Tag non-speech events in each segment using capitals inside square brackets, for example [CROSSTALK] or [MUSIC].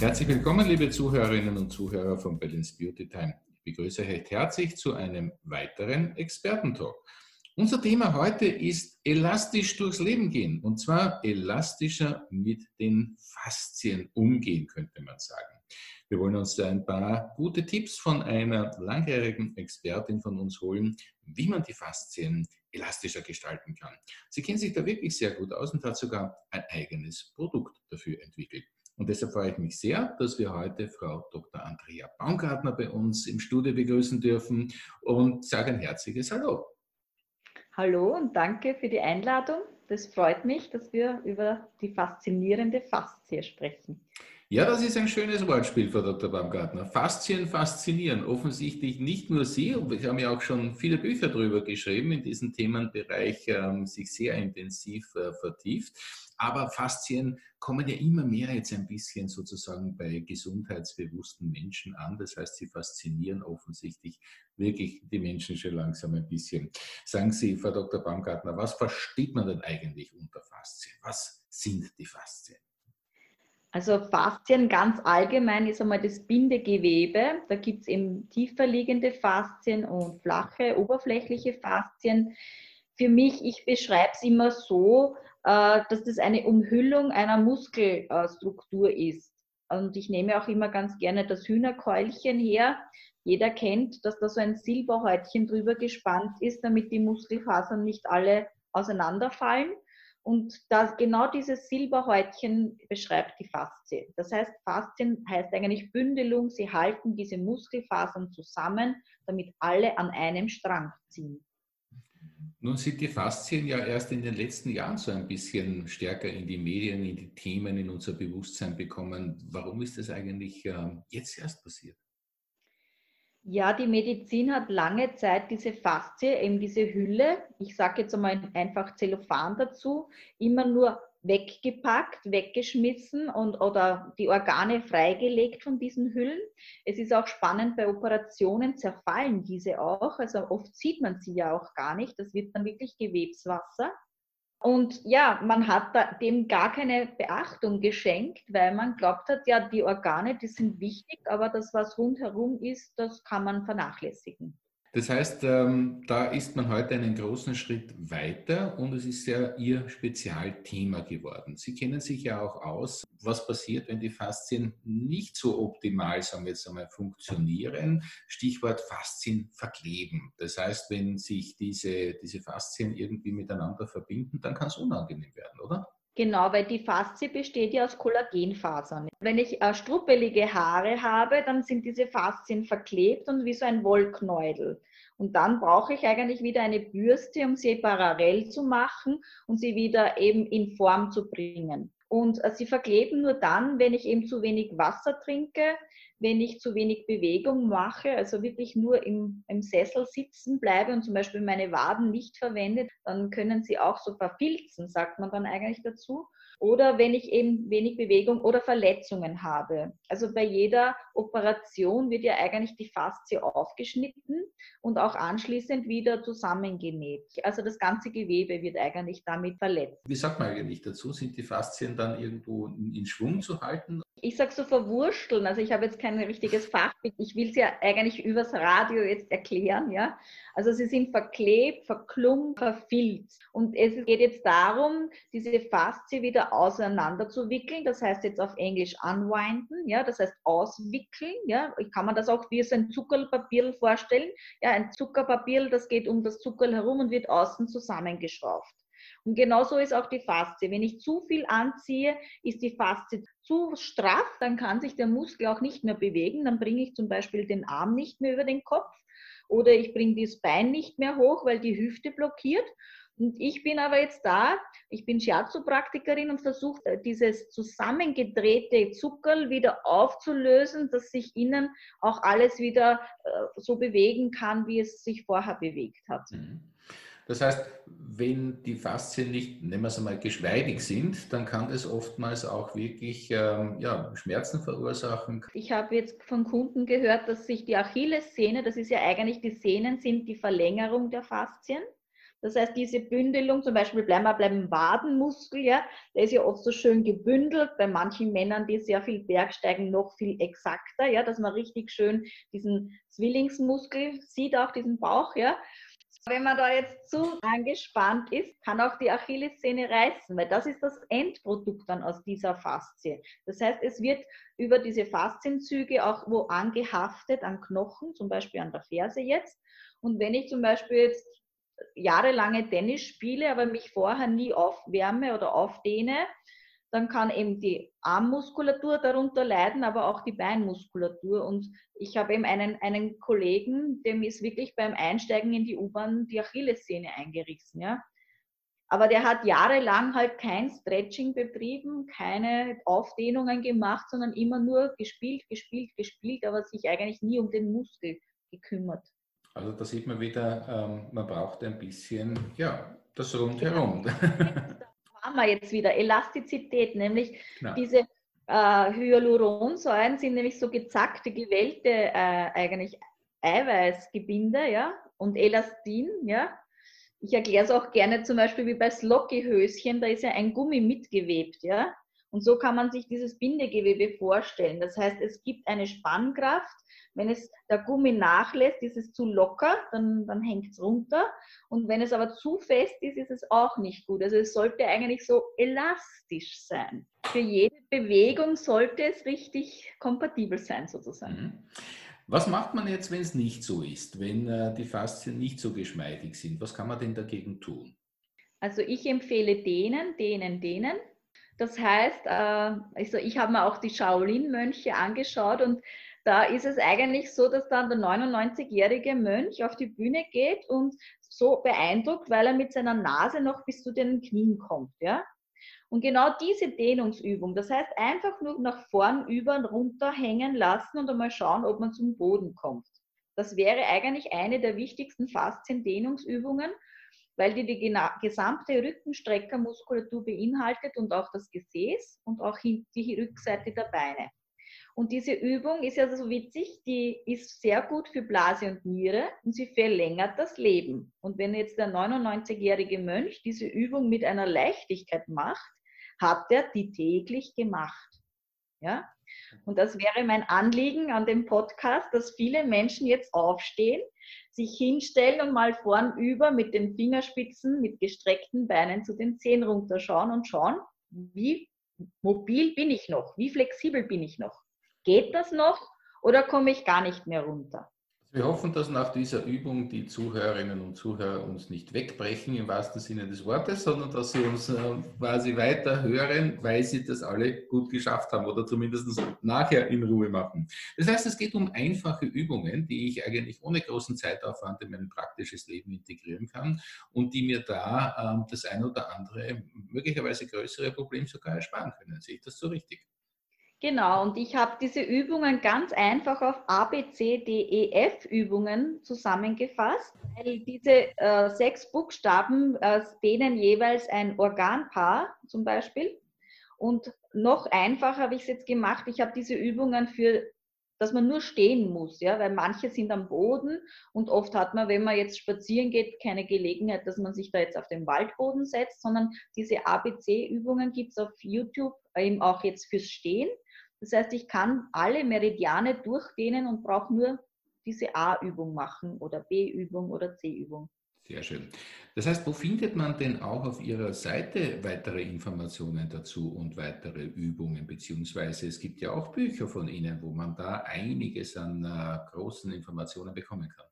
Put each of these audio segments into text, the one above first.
Herzlich willkommen, liebe Zuhörerinnen und Zuhörer von Balance Beauty Time. Ich begrüße euch herzlich zu einem weiteren Expertentalk. Unser Thema heute ist elastisch durchs Leben gehen und zwar elastischer mit den Faszien umgehen, könnte man sagen. Wir wollen uns ein paar gute Tipps von einer langjährigen Expertin von uns holen, wie man die Faszien elastischer gestalten kann. Sie kennt sich da wirklich sehr gut aus und hat sogar ein eigenes Produkt dafür entwickelt. Und deshalb freue ich mich sehr, dass wir heute Frau Dr. Andrea Baumgartner bei uns im Studio begrüßen dürfen und sage ein herzliches Hallo. Hallo und danke für die Einladung. Das freut mich, dass wir über die faszinierende Faszie sprechen. Ja, das ist ein schönes Wortspiel, Frau Dr. Baumgartner. Faszien faszinieren. Offensichtlich nicht nur Sie, wir haben ja auch schon viele Bücher darüber geschrieben, in diesem Themenbereich ähm, sich sehr intensiv äh, vertieft. Aber Faszien kommen ja immer mehr jetzt ein bisschen sozusagen bei gesundheitsbewussten Menschen an. Das heißt, sie faszinieren offensichtlich wirklich die Menschen schon langsam ein bisschen. Sagen Sie, Frau Dr. Baumgartner, was versteht man denn eigentlich unter Faszien? Was sind die Faszien? Also Faszien ganz allgemein ist einmal das Bindegewebe. Da gibt es eben tiefer liegende Faszien und flache, oberflächliche Faszien. Für mich, ich beschreibe es immer so, äh, dass das eine Umhüllung einer Muskelstruktur ist. Und ich nehme auch immer ganz gerne das Hühnerkeulchen her. Jeder kennt, dass da so ein Silberhäutchen drüber gespannt ist, damit die Muskelfasern nicht alle auseinanderfallen. Und das, genau dieses Silberhäutchen beschreibt die Faszie. Das heißt, Faszien heißt eigentlich Bündelung. Sie halten diese Muskelfasern zusammen, damit alle an einem Strang ziehen. Nun sind die Faszien ja erst in den letzten Jahren so ein bisschen stärker in die Medien, in die Themen, in unser Bewusstsein bekommen. Warum ist das eigentlich ähm, jetzt erst passiert? Ja, die Medizin hat lange Zeit diese Faszie, eben diese Hülle, ich sage jetzt einmal einfach Zellophan dazu, immer nur weggepackt, weggeschmissen und oder die Organe freigelegt von diesen Hüllen. Es ist auch spannend, bei Operationen zerfallen diese auch. Also oft sieht man sie ja auch gar nicht. Das wird dann wirklich Gewebswasser. Und ja, man hat dem gar keine Beachtung geschenkt, weil man glaubt hat, ja, die Organe, die sind wichtig, aber das, was rundherum ist, das kann man vernachlässigen. Das heißt, ähm, da ist man heute einen großen Schritt weiter und es ist ja Ihr Spezialthema geworden. Sie kennen sich ja auch aus, was passiert, wenn die Faszien nicht so optimal, sagen wir jetzt einmal, funktionieren. Stichwort Faszien verkleben. Das heißt, wenn sich diese, diese Faszien irgendwie miteinander verbinden, dann kann es unangenehm werden, oder? Genau, weil die Faszie besteht ja aus Kollagenfasern. Wenn ich äh, struppelige Haare habe, dann sind diese Faszien verklebt und wie so ein Wollknäudel. Und dann brauche ich eigentlich wieder eine Bürste, um sie parallel zu machen und sie wieder eben in Form zu bringen. Und äh, sie verkleben nur dann, wenn ich eben zu wenig Wasser trinke, wenn ich zu wenig Bewegung mache, also wirklich nur im, im Sessel sitzen bleibe und zum Beispiel meine Waden nicht verwende, dann können sie auch so verfilzen, sagt man dann eigentlich dazu oder wenn ich eben wenig Bewegung oder Verletzungen habe. Also bei jeder Operation wird ja eigentlich die Faszie aufgeschnitten und auch anschließend wieder zusammengenäht. Also das ganze Gewebe wird eigentlich damit verletzt. Wie sagt man eigentlich dazu? Sind die Faszien dann irgendwo in Schwung zu halten? Ich sage so verwurschteln. Also ich habe jetzt kein richtiges Fachbild. Ich will es ja eigentlich übers Radio jetzt erklären. Ja? Also sie sind verklebt, verklumpt, verfilzt. Und es geht jetzt darum, diese Faszie wieder auseinanderzuwickeln. Das heißt jetzt auf Englisch unwinden, ja, das heißt auswickeln. Ja, ich kann man das auch wie so ein Zuckerpapier vorstellen. Ja, ein Zuckerpapier, das geht um das Zuckerl herum und wird außen zusammengeschraubt. Und genauso ist auch die Faszie. Wenn ich zu viel anziehe, ist die Faszie zu straff, dann kann sich der Muskel auch nicht mehr bewegen. Dann bringe ich zum Beispiel den Arm nicht mehr über den Kopf oder ich bringe das Bein nicht mehr hoch, weil die Hüfte blockiert. Und ich bin aber jetzt da, ich bin Shiatsu-Praktikerin und versuche äh, dieses zusammengedrehte Zuckerl wieder aufzulösen, dass sich innen auch alles wieder äh, so bewegen kann, wie es sich vorher bewegt hat. Mhm. Das heißt, wenn die Faszien nicht, nehmen wir es einmal, geschweidig sind, dann kann das oftmals auch wirklich ähm, ja, Schmerzen verursachen. Ich habe jetzt von Kunden gehört, dass sich die Achillessehne, das ist ja eigentlich die Sehnen, sind die Verlängerung der Faszien. Das heißt, diese Bündelung, zum Beispiel bleiben wir beim Wadenmuskel, ja, der ist ja oft so schön gebündelt, bei manchen Männern, die sehr viel Bergsteigen, noch viel exakter, ja, dass man richtig schön diesen Zwillingsmuskel sieht, auch diesen Bauch, ja. Wenn man da jetzt zu angespannt ist, kann auch die Achillessehne reißen, weil das ist das Endprodukt dann aus dieser Faszie. Das heißt, es wird über diese Faszienzüge auch wo angehaftet an Knochen, zum Beispiel an der Ferse jetzt. Und wenn ich zum Beispiel jetzt jahrelange Tennis spiele, aber mich vorher nie aufwärme oder aufdehne, dann kann eben die Armmuskulatur darunter leiden, aber auch die Beinmuskulatur. Und ich habe eben einen, einen Kollegen, dem ist wirklich beim Einsteigen in die U-Bahn die Achillessehne eingerissen. Ja? Aber der hat jahrelang halt kein Stretching betrieben, keine Aufdehnungen gemacht, sondern immer nur gespielt, gespielt, gespielt, aber sich eigentlich nie um den Muskel gekümmert. Also da sieht man wieder, ähm, man braucht ein bisschen, ja, das Rundherum. [LAUGHS] haben wir jetzt wieder Elastizität, nämlich genau. diese äh, Hyaluronsäuren sind nämlich so gezackte, gewellte äh, eigentlich Eiweißgebinde, ja, und Elastin, ja. Ich erkläre es auch gerne zum Beispiel wie bei Slocky-Höschen, da ist ja ein Gummi mitgewebt, ja. Und so kann man sich dieses Bindegewebe vorstellen. Das heißt, es gibt eine Spannkraft, wenn es der Gummi nachlässt, ist es zu locker, dann, dann hängt es runter. Und wenn es aber zu fest ist, ist es auch nicht gut. Also es sollte eigentlich so elastisch sein. Für jede Bewegung sollte es richtig kompatibel sein, sozusagen. Mhm. Was macht man jetzt, wenn es nicht so ist, wenn äh, die Faszien nicht so geschmeidig sind? Was kann man denn dagegen tun? Also ich empfehle denen, denen, denen. Das heißt, äh, also ich habe mir auch die Shaolin-Mönche angeschaut und da ist es eigentlich so, dass dann der 99-jährige Mönch auf die Bühne geht und so beeindruckt, weil er mit seiner Nase noch bis zu den Knien kommt. Ja? Und genau diese Dehnungsübung, das heißt einfach nur nach vorn über und runter hängen lassen und einmal schauen, ob man zum Boden kommt. Das wäre eigentlich eine der wichtigsten Faszien-Dehnungsübungen, weil die die gesamte Rückenstreckermuskulatur beinhaltet und auch das Gesäß und auch die Rückseite der Beine. Und diese Übung ist ja so witzig, die ist sehr gut für Blase und Niere und sie verlängert das Leben. Und wenn jetzt der 99-jährige Mönch diese Übung mit einer Leichtigkeit macht, hat er die täglich gemacht. Ja? Und das wäre mein Anliegen an dem Podcast, dass viele Menschen jetzt aufstehen, sich hinstellen und mal vornüber mit den Fingerspitzen, mit gestreckten Beinen zu den Zehen runterschauen und schauen, wie mobil bin ich noch, wie flexibel bin ich noch. Geht das noch oder komme ich gar nicht mehr runter? Wir hoffen, dass nach dieser Übung die Zuhörerinnen und Zuhörer uns nicht wegbrechen im wahrsten Sinne des Wortes, sondern dass sie uns äh, quasi weiter hören, weil sie das alle gut geschafft haben oder zumindest nachher in Ruhe machen. Das heißt, es geht um einfache Übungen, die ich eigentlich ohne großen Zeitaufwand in mein praktisches Leben integrieren kann und die mir da ähm, das ein oder andere möglicherweise größere Problem sogar ersparen können. Sehe ich das so richtig? Genau, und ich habe diese Übungen ganz einfach auf A, B, C, D, E, F Übungen zusammengefasst, weil diese äh, sechs Buchstaben äh, denen jeweils ein Organpaar zum Beispiel. Und noch einfacher habe ich es jetzt gemacht, ich habe diese Übungen für dass man nur stehen muss, ja, weil manche sind am Boden und oft hat man, wenn man jetzt spazieren geht, keine Gelegenheit, dass man sich da jetzt auf den Waldboden setzt, sondern diese ABC-Übungen gibt es auf YouTube eben auch jetzt fürs Stehen. Das heißt, ich kann alle Meridiane durchdehnen und brauche nur diese A-Übung machen oder B-Übung oder C-Übung. Sehr schön. Das heißt, wo findet man denn auch auf Ihrer Seite weitere Informationen dazu und weitere Übungen? Beziehungsweise es gibt ja auch Bücher von Ihnen, wo man da einiges an äh, großen Informationen bekommen kann.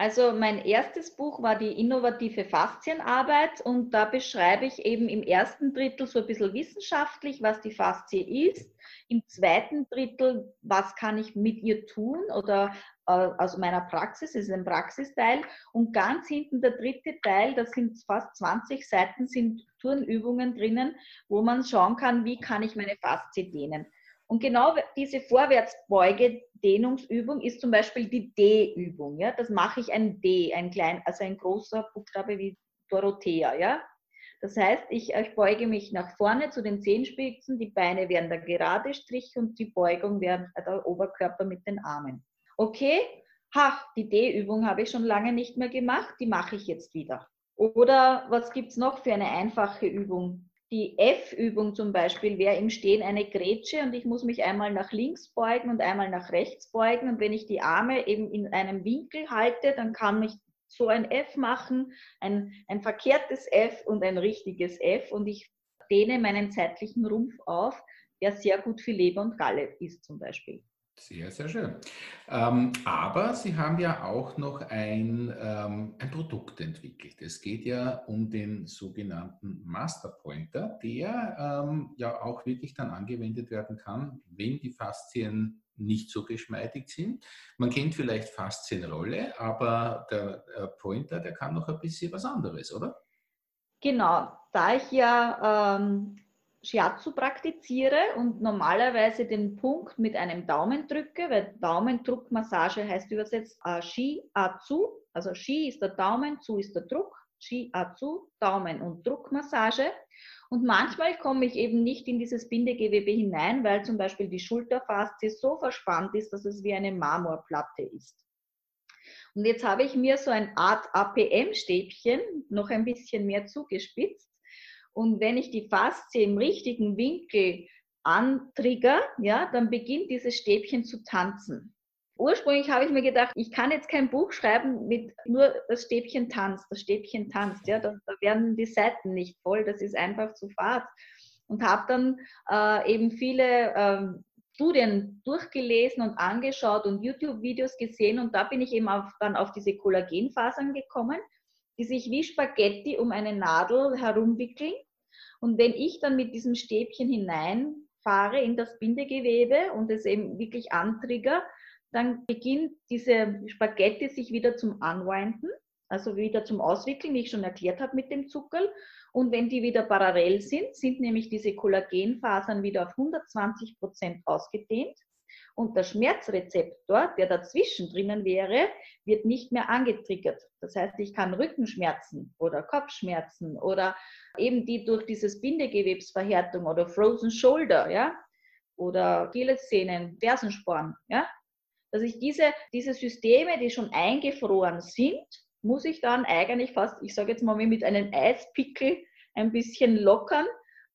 Also mein erstes Buch war die innovative Faszienarbeit und da beschreibe ich eben im ersten Drittel so ein bisschen wissenschaftlich, was die Faszie ist. Im zweiten Drittel, was kann ich mit ihr tun oder äh, aus meiner Praxis, ist ein Praxisteil. Und ganz hinten der dritte Teil, das sind fast 20 Seiten, sind Turnübungen drinnen, wo man schauen kann, wie kann ich meine Faszie dehnen. Und genau diese Vorwärtsbeuge-Dehnungsübung ist zum Beispiel die D-Übung. Ja? Das mache ich ein D, ein klein, also ein großer Buchstabe wie Dorothea. Ja? Das heißt, ich, ich beuge mich nach vorne zu den Zehenspitzen, die Beine werden der gerade Strich und die Beugung wäre der Oberkörper mit den Armen. Okay, ha, die D-Übung habe ich schon lange nicht mehr gemacht, die mache ich jetzt wieder. Oder was gibt es noch für eine einfache Übung? Die F-Übung zum Beispiel wäre im Stehen eine Grätsche und ich muss mich einmal nach links beugen und einmal nach rechts beugen. Und wenn ich die Arme eben in einem Winkel halte, dann kann ich so ein F machen, ein, ein verkehrtes F und ein richtiges F. Und ich dehne meinen zeitlichen Rumpf auf, der sehr gut für Leber und Galle ist zum Beispiel. Sehr, sehr schön. Ähm, aber Sie haben ja auch noch ein, ähm, ein Produkt entwickelt. Es geht ja um den sogenannten Master Pointer, der ähm, ja auch wirklich dann angewendet werden kann, wenn die Faszien nicht so geschmeidig sind. Man kennt vielleicht Faszienrolle, aber der äh, Pointer, der kann noch ein bisschen was anderes, oder? Genau, da ich ja ähm, Shiatsu praktiziere und normalerweise den Punkt mit einem Daumen drücke, weil Daumendruckmassage heißt übersetzt äh, Shi-Atsu, also Shi ist der Daumen, Zu ist der Druck, Shi-Atsu, Daumen- und Druckmassage. Und manchmal komme ich eben nicht in dieses Bindegewebe hinein, weil zum Beispiel die Schulterfaszie so verspannt ist, dass es wie eine Marmorplatte ist. Und jetzt habe ich mir so eine Art APM-Stäbchen noch ein bisschen mehr zugespitzt. Und wenn ich die Faszie im richtigen Winkel antrigger, ja, dann beginnt dieses Stäbchen zu tanzen. Ursprünglich habe ich mir gedacht, ich kann jetzt kein Buch schreiben mit nur das Stäbchen tanzt, das Stäbchen tanzt. Ja, da, da werden die Seiten nicht voll, das ist einfach zu fad. Und habe dann äh, eben viele ähm, Studien durchgelesen und angeschaut und YouTube-Videos gesehen und da bin ich eben auf, dann auf diese Kollagenfasern gekommen, die sich wie Spaghetti um eine Nadel herumwickeln. Und wenn ich dann mit diesem Stäbchen hineinfahre in das Bindegewebe und es eben wirklich antrigger, dann beginnt diese Spaghetti sich wieder zum Anwinden, also wieder zum Auswickeln, wie ich schon erklärt habe mit dem Zuckerl. Und wenn die wieder parallel sind, sind nämlich diese Kollagenfasern wieder auf 120 Prozent ausgedehnt. Und der Schmerzrezeptor, der dazwischen drinnen wäre, wird nicht mehr angetriggert. Das heißt, ich kann Rückenschmerzen oder Kopfschmerzen oder eben die durch dieses Bindegewebsverhärtung oder Frozen Shoulder, ja, oder Achillessehnen, Fersensporn, ja, dass ich diese, diese Systeme, die schon eingefroren sind, muss ich dann eigentlich fast, ich sage jetzt mal mit einem Eispickel ein bisschen lockern,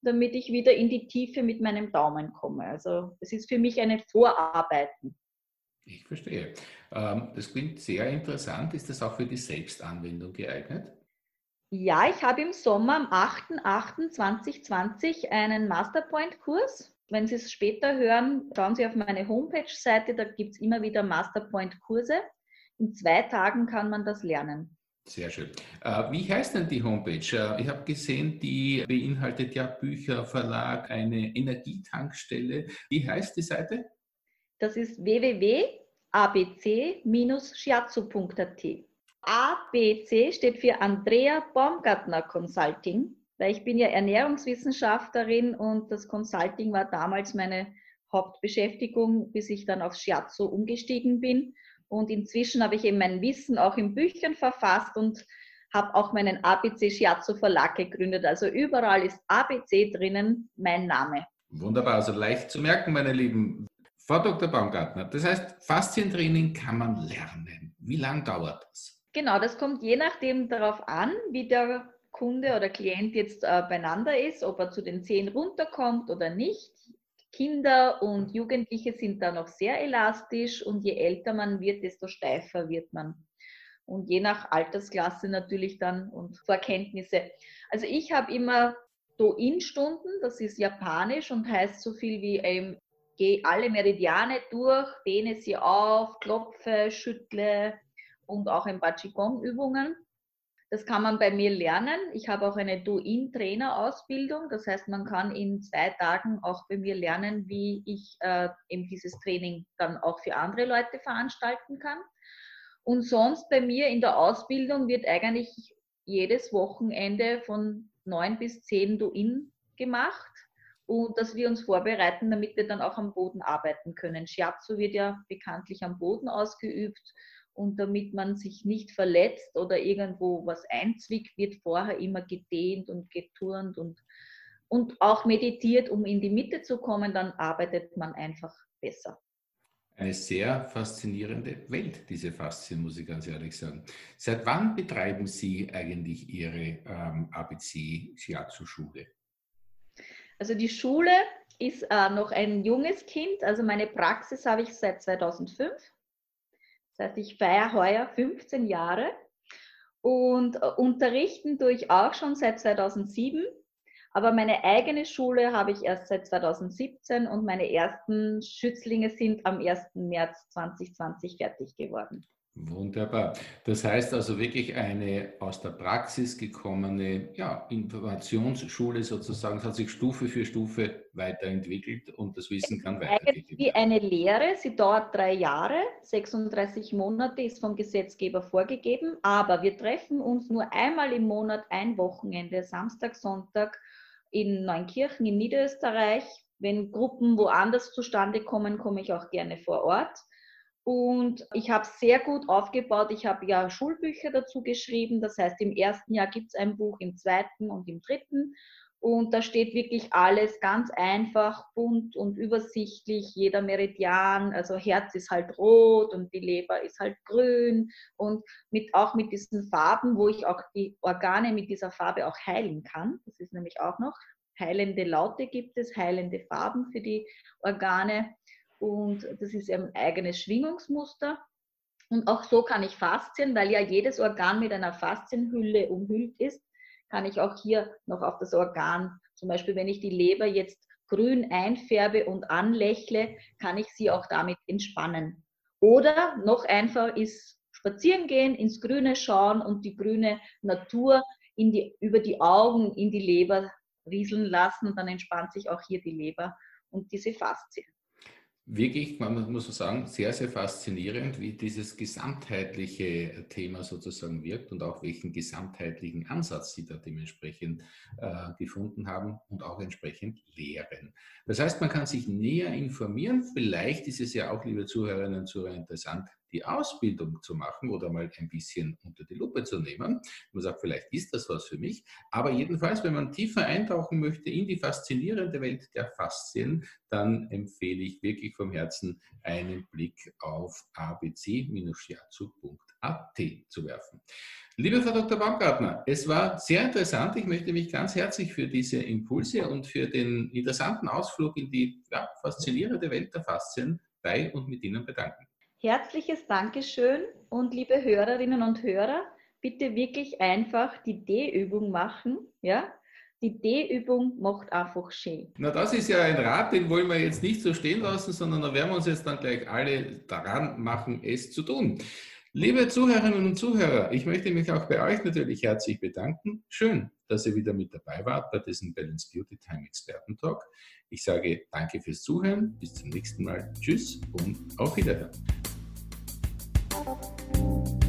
damit ich wieder in die Tiefe mit meinem Daumen komme. Also es ist für mich eine Vorarbeiten. Ich verstehe. Ähm, das klingt sehr interessant. Ist das auch für die Selbstanwendung geeignet? Ja, ich habe im Sommer am 8.8.2020 einen Masterpoint-Kurs. Wenn Sie es später hören, schauen Sie auf meine Homepage-Seite, da gibt es immer wieder Masterpoint-Kurse. In zwei Tagen kann man das lernen. Sehr schön. Äh, wie heißt denn die Homepage? Äh, ich habe gesehen, die beinhaltet ja Bücher, Verlag, eine Energietankstelle. Wie heißt die Seite? Das ist www.abc-shiatsu.at. ABC steht für Andrea Baumgartner Consulting, weil ich bin ja Ernährungswissenschaftlerin und das Consulting war damals meine Hauptbeschäftigung, bis ich dann aufs Shiatsu umgestiegen bin. Und inzwischen habe ich eben mein Wissen auch in Büchern verfasst und habe auch meinen ABC Shiatsu Verlag gegründet. Also überall ist ABC drinnen mein Name. Wunderbar, also leicht zu merken, meine Lieben. Frau Dr. Baumgartner, das heißt, Faszientraining kann man lernen. Wie lange dauert das? Genau, das kommt je nachdem darauf an, wie der Kunde oder Klient jetzt äh, beieinander ist, ob er zu den Zehen runterkommt oder nicht. Kinder und Jugendliche sind da noch sehr elastisch und je älter man wird, desto steifer wird man. Und je nach Altersklasse natürlich dann und Vorkenntnisse. Also ich habe immer Do-In-Stunden, das ist japanisch und heißt so viel wie ähm, gehe alle Meridiane durch, dehne sie auf, klopfe, schüttle und auch ein paar Qigong-Übungen. Das kann man bei mir lernen. Ich habe auch eine Do-In-Trainer-Ausbildung. Das heißt, man kann in zwei Tagen auch bei mir lernen, wie ich äh, eben dieses Training dann auch für andere Leute veranstalten kann. Und sonst bei mir in der Ausbildung wird eigentlich jedes Wochenende von neun bis zehn Do-In gemacht und dass wir uns vorbereiten, damit wir dann auch am Boden arbeiten können. Shiatsu wird ja bekanntlich am Boden ausgeübt und damit man sich nicht verletzt oder irgendwo was einzwickt, wird vorher immer gedehnt und geturnt und, und auch meditiert, um in die Mitte zu kommen, dann arbeitet man einfach besser. Eine sehr faszinierende Welt, diese Faszien, muss ich ganz ehrlich sagen. Seit wann betreiben Sie eigentlich Ihre ähm, ABC-Shiatsu-Schule? Also die Schule ist äh, noch ein junges Kind. Also meine Praxis habe ich seit 2005. Das heißt, ich feiere heuer 15 Jahre. Und äh, unterrichten tue ich auch schon seit 2007. Aber meine eigene Schule habe ich erst seit 2017 und meine ersten Schützlinge sind am 1. März 2020 fertig geworden. Wunderbar. Das heißt also wirklich eine aus der Praxis gekommene ja, Informationsschule sozusagen. Es hat sich Stufe für Stufe weiterentwickelt und das Wissen kann weitergegeben werden. Wie eine Lehre. Sie dauert drei Jahre, 36 Monate ist vom Gesetzgeber vorgegeben, aber wir treffen uns nur einmal im Monat, ein Wochenende, Samstag, Sonntag in Neunkirchen in Niederösterreich. Wenn Gruppen woanders zustande kommen, komme ich auch gerne vor Ort. Und ich habe sehr gut aufgebaut. Ich habe ja Schulbücher dazu geschrieben. Das heißt, im ersten Jahr gibt es ein Buch, im zweiten und im dritten. Und da steht wirklich alles ganz einfach, bunt und übersichtlich, jeder Meridian. Also Herz ist halt rot und die Leber ist halt grün. Und mit, auch mit diesen Farben, wo ich auch die Organe mit dieser Farbe auch heilen kann. Das ist nämlich auch noch. Heilende Laute gibt es, heilende Farben für die Organe und das ist ein eigenes Schwingungsmuster. Und auch so kann ich Faszien, weil ja jedes Organ mit einer Faszienhülle umhüllt ist, kann ich auch hier noch auf das Organ, zum Beispiel wenn ich die Leber jetzt grün einfärbe und anlächle, kann ich sie auch damit entspannen. Oder noch einfach ist spazieren gehen, ins Grüne schauen und die grüne Natur die, über die Augen in die Leber rieseln lassen und dann entspannt sich auch hier die Leber und diese Faszien wirklich, man muss sagen, sehr, sehr faszinierend, wie dieses gesamtheitliche Thema sozusagen wirkt und auch welchen gesamtheitlichen Ansatz Sie da dementsprechend äh, gefunden haben und auch entsprechend lehren. Das heißt, man kann sich näher informieren. Vielleicht ist es ja auch, liebe Zuhörerinnen und Zuhörer, interessant, die Ausbildung zu machen oder mal ein bisschen unter die Lupe zu nehmen. Man sagt, vielleicht ist das was für mich. Aber jedenfalls, wenn man tiefer eintauchen möchte in die faszinierende Welt der Faszien, dann empfehle ich wirklich vom Herzen einen Blick auf abc-shiatsu.at zu werfen. Liebe Frau Dr. Baumgartner, es war sehr interessant. Ich möchte mich ganz herzlich für diese Impulse und für den interessanten Ausflug in die ja, faszinierende Welt der Faszien bei und mit Ihnen bedanken. Herzliches Dankeschön und liebe Hörerinnen und Hörer, bitte wirklich einfach die D-Übung machen. Ja? Die D-Übung macht einfach schön. Na, das ist ja ein Rat, den wollen wir jetzt nicht so stehen lassen, sondern da werden wir uns jetzt dann gleich alle daran machen, es zu tun. Liebe Zuhörerinnen und Zuhörer, ich möchte mich auch bei euch natürlich herzlich bedanken. Schön, dass ihr wieder mit dabei wart bei diesem Balance Beauty Time Experten Talk. Ich sage danke fürs Zuhören, bis zum nächsten Mal. Tschüss und auf Wiederhören. Thank you.